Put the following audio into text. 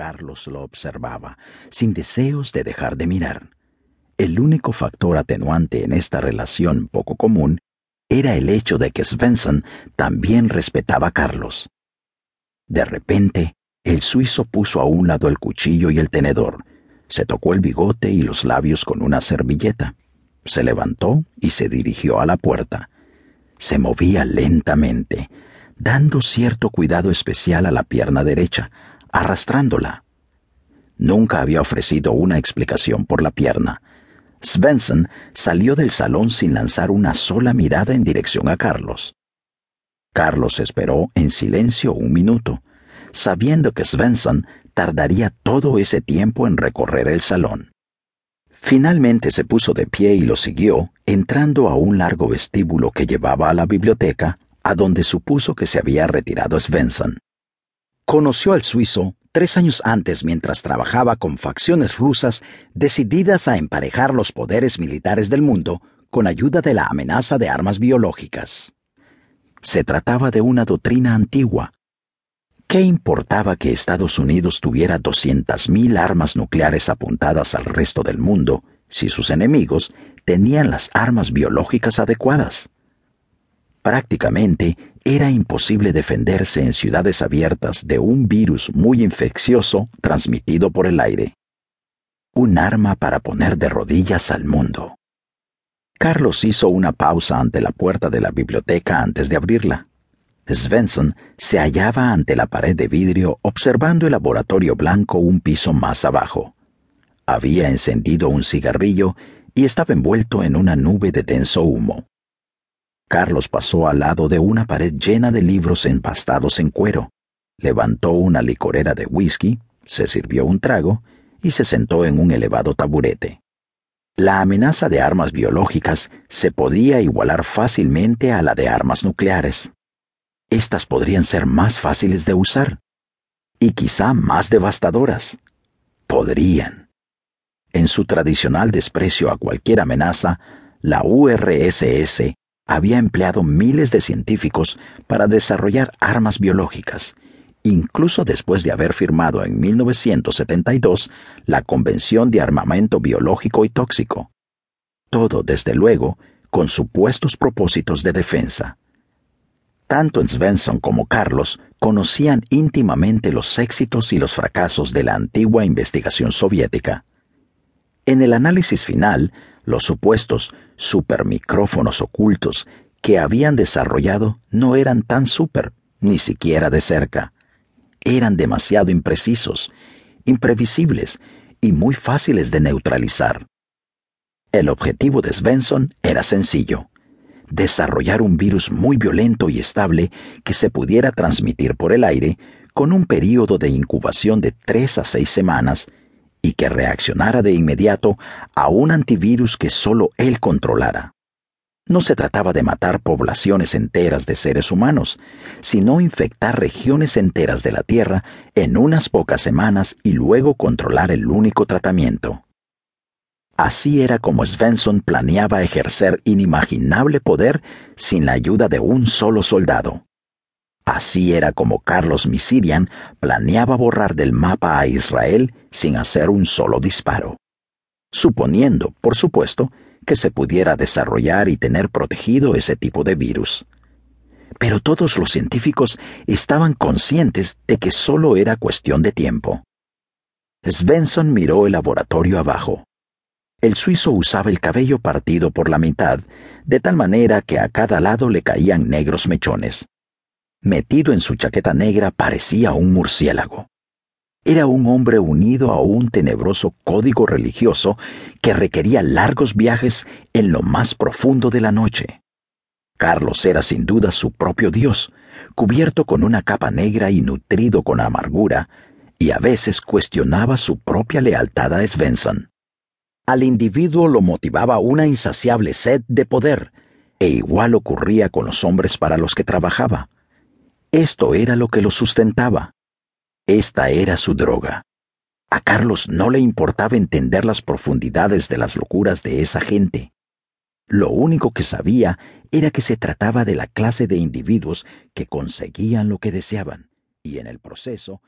Carlos lo observaba, sin deseos de dejar de mirar. El único factor atenuante en esta relación poco común era el hecho de que Svensson también respetaba a Carlos. De repente, el suizo puso a un lado el cuchillo y el tenedor, se tocó el bigote y los labios con una servilleta, se levantó y se dirigió a la puerta. Se movía lentamente, dando cierto cuidado especial a la pierna derecha, arrastrándola. Nunca había ofrecido una explicación por la pierna. Svensson salió del salón sin lanzar una sola mirada en dirección a Carlos. Carlos esperó en silencio un minuto, sabiendo que Svensson tardaría todo ese tiempo en recorrer el salón. Finalmente se puso de pie y lo siguió, entrando a un largo vestíbulo que llevaba a la biblioteca, a donde supuso que se había retirado Svensson. Conoció al suizo tres años antes mientras trabajaba con facciones rusas decididas a emparejar los poderes militares del mundo con ayuda de la amenaza de armas biológicas. Se trataba de una doctrina antigua, ¿Qué importaba que Estados Unidos tuviera 200.000 armas nucleares apuntadas al resto del mundo si sus enemigos tenían las armas biológicas adecuadas? Prácticamente era imposible defenderse en ciudades abiertas de un virus muy infeccioso transmitido por el aire. Un arma para poner de rodillas al mundo. Carlos hizo una pausa ante la puerta de la biblioteca antes de abrirla. Svensson se hallaba ante la pared de vidrio observando el laboratorio blanco un piso más abajo. Había encendido un cigarrillo y estaba envuelto en una nube de denso humo. Carlos pasó al lado de una pared llena de libros empastados en cuero, levantó una licorera de whisky, se sirvió un trago y se sentó en un elevado taburete. La amenaza de armas biológicas se podía igualar fácilmente a la de armas nucleares estas podrían ser más fáciles de usar y quizá más devastadoras. Podrían. En su tradicional desprecio a cualquier amenaza, la URSS había empleado miles de científicos para desarrollar armas biológicas, incluso después de haber firmado en 1972 la Convención de Armamento Biológico y Tóxico. Todo, desde luego, con supuestos propósitos de defensa. Tanto Svensson como Carlos conocían íntimamente los éxitos y los fracasos de la antigua investigación soviética. En el análisis final, los supuestos supermicrófonos ocultos que habían desarrollado no eran tan super, ni siquiera de cerca. Eran demasiado imprecisos, imprevisibles y muy fáciles de neutralizar. El objetivo de Svensson era sencillo desarrollar un virus muy violento y estable que se pudiera transmitir por el aire con un período de incubación de tres a seis semanas y que reaccionara de inmediato a un antivirus que solo él controlara. No se trataba de matar poblaciones enteras de seres humanos, sino infectar regiones enteras de la Tierra en unas pocas semanas y luego controlar el único tratamiento. Así era como Svensson planeaba ejercer inimaginable poder sin la ayuda de un solo soldado. Así era como Carlos Misirian planeaba borrar del mapa a Israel sin hacer un solo disparo. Suponiendo, por supuesto, que se pudiera desarrollar y tener protegido ese tipo de virus. Pero todos los científicos estaban conscientes de que solo era cuestión de tiempo. Svensson miró el laboratorio abajo. El suizo usaba el cabello partido por la mitad, de tal manera que a cada lado le caían negros mechones. Metido en su chaqueta negra parecía un murciélago. Era un hombre unido a un tenebroso código religioso que requería largos viajes en lo más profundo de la noche. Carlos era sin duda su propio Dios, cubierto con una capa negra y nutrido con amargura, y a veces cuestionaba su propia lealtad a Svensson. Al individuo lo motivaba una insaciable sed de poder, e igual ocurría con los hombres para los que trabajaba. Esto era lo que lo sustentaba. Esta era su droga. A Carlos no le importaba entender las profundidades de las locuras de esa gente. Lo único que sabía era que se trataba de la clase de individuos que conseguían lo que deseaban, y en el proceso